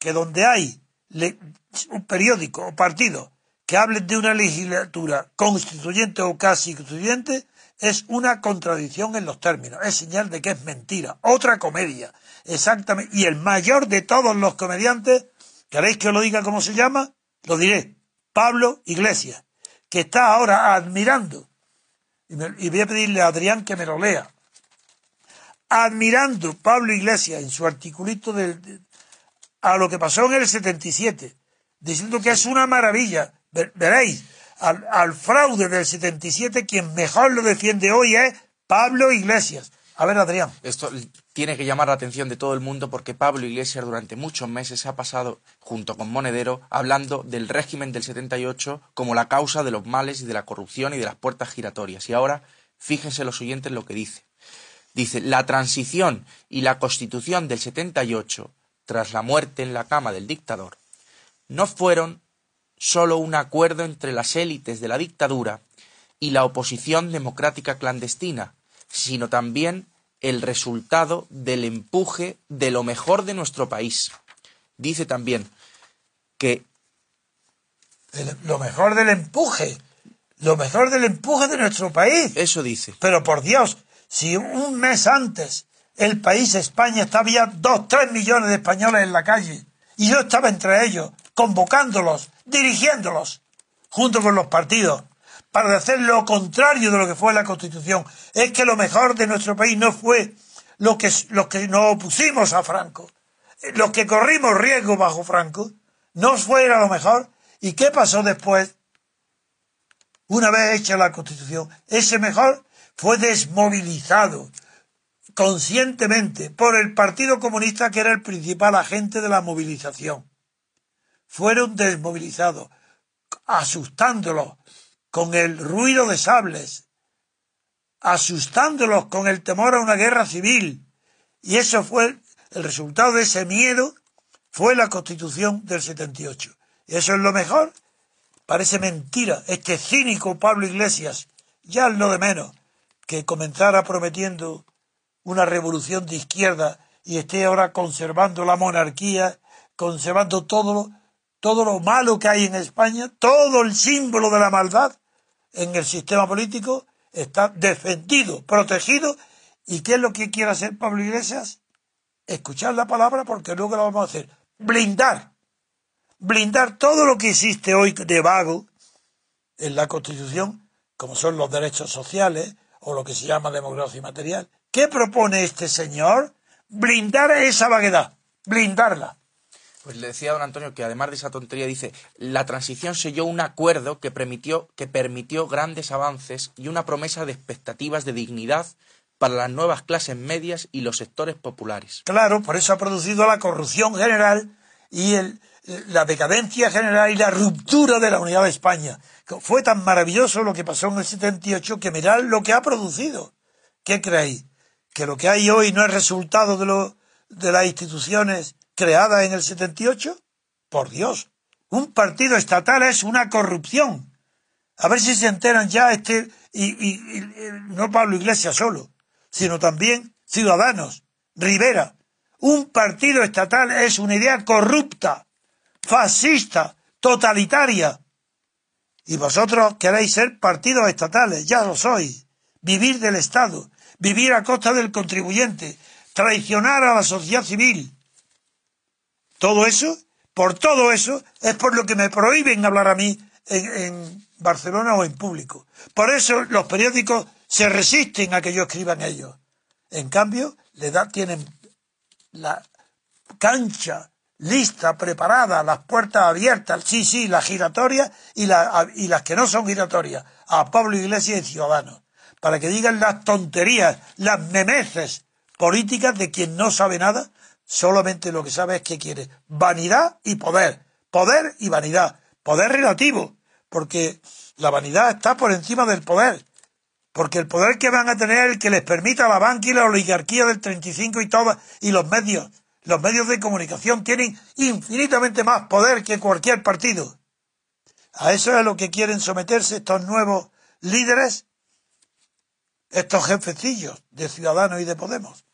que donde hay un periódico o partido que hablen de una legislatura constituyente o casi constituyente, es una contradicción en los términos, es señal de que es mentira, otra comedia, exactamente. Y el mayor de todos los comediantes, ¿queréis que os lo diga cómo se llama? Lo diré, Pablo Iglesias, que está ahora admirando, y, voy a pedirle a Adrián que me lo lea, admirando Pablo Iglesias en su articulito a lo que pasó en el 77, diciendo que es una maravilla. veréis, al, fraude del 77, quien mejor lo defiende hoy es Pablo Iglesias. A ver, Adrián. Esto tiene que llamar la atención de todo el mundo porque Pablo Iglesias durante muchos meses ha pasado, junto con Monedero, hablando del régimen del 78 como la causa de los males y de la corrupción y de las puertas giratorias. Y ahora, fíjense los oyentes lo que dice. Dice, la transición y la constitución del 78, tras la muerte en la cama del dictador, no fueron solo un acuerdo entre las élites de la dictadura y la oposición democrática clandestina, sino también el resultado del empuje de lo mejor de nuestro país. Dice también que lo mejor del empuje, lo mejor del empuje de nuestro país. Eso dice. Pero por Dios, si un mes antes el país España estaba ya dos, tres millones de españoles en la calle y yo estaba entre ellos, convocándolos, dirigiéndolos, junto con los partidos, para hacer lo contrario de lo que fue la Constitución. Es que lo mejor de nuestro país no fue lo que, los que nos opusimos a Franco, los que corrimos riesgo bajo Franco, no fuera lo mejor. ¿Y qué pasó después? Una vez hecha la Constitución, ese mejor fue desmovilizado, conscientemente por el Partido Comunista, que era el principal agente de la movilización. Fueron desmovilizados, asustándolos con el ruido de sables, asustándolos con el temor a una guerra civil. Y eso fue el resultado de ese miedo, fue la constitución del 78. Y eso es lo mejor. Parece mentira. Este cínico Pablo Iglesias, ya es lo de menos, que comenzara prometiendo una revolución de izquierda y esté ahora conservando la monarquía, conservando todo, todo lo malo que hay en España, todo el símbolo de la maldad en el sistema político está defendido, protegido. ¿Y qué es lo que quiere hacer Pablo Iglesias? Escuchar la palabra porque luego lo vamos a hacer. Blindar. Blindar todo lo que existe hoy de vago en la Constitución, como son los derechos sociales o lo que se llama democracia material, ¿Qué propone este señor? Blindar esa vaguedad, blindarla. Pues le decía a don Antonio que además de esa tontería dice, la transición selló un acuerdo que permitió, que permitió grandes avances y una promesa de expectativas de dignidad para las nuevas clases medias y los sectores populares. Claro, por eso ha producido la corrupción general y el, la decadencia general y la ruptura de la unidad de España. Fue tan maravilloso lo que pasó en el 78 que mirad lo que ha producido. ¿Qué creéis? Que lo que hay hoy no es resultado de, lo, de las instituciones creadas en el 78? Por Dios, un partido estatal es una corrupción. A ver si se enteran ya este, y, no Pablo Iglesias solo, sino también Ciudadanos, Rivera. Un partido estatal es una idea corrupta, fascista, totalitaria. Y vosotros queréis ser partidos estatales, ya lo sois, vivir del Estado, vivir a costa del contribuyente, traicionar a la sociedad civil. Todo eso, por todo eso, es por lo que me prohíben hablar a mí en, Barcelona o en público. Por eso los periódicos se resisten a que yo escriba en ellos. En cambio, le da, tienen la cancha lista, preparada, las puertas abiertas, sí, sí, las giratorias y, y las que no son giratorias, a Pablo Iglesias y Ciudadanos para que digan las tonterías, las memeces políticas de quien no sabe nada, solamente lo que sabe es que quiere vanidad y poder, poder y vanidad, poder relativo, porque la vanidad está por encima del poder, porque el poder que van a tener es el que les permita la banca y la oligarquía del 35 y todas, y los medios, los medios de comunicación tienen infinitamente más poder que cualquier partido. A eso es a lo que quieren someterse estos nuevos líderes estos jefecillos de Ciudadanos y de Podemos.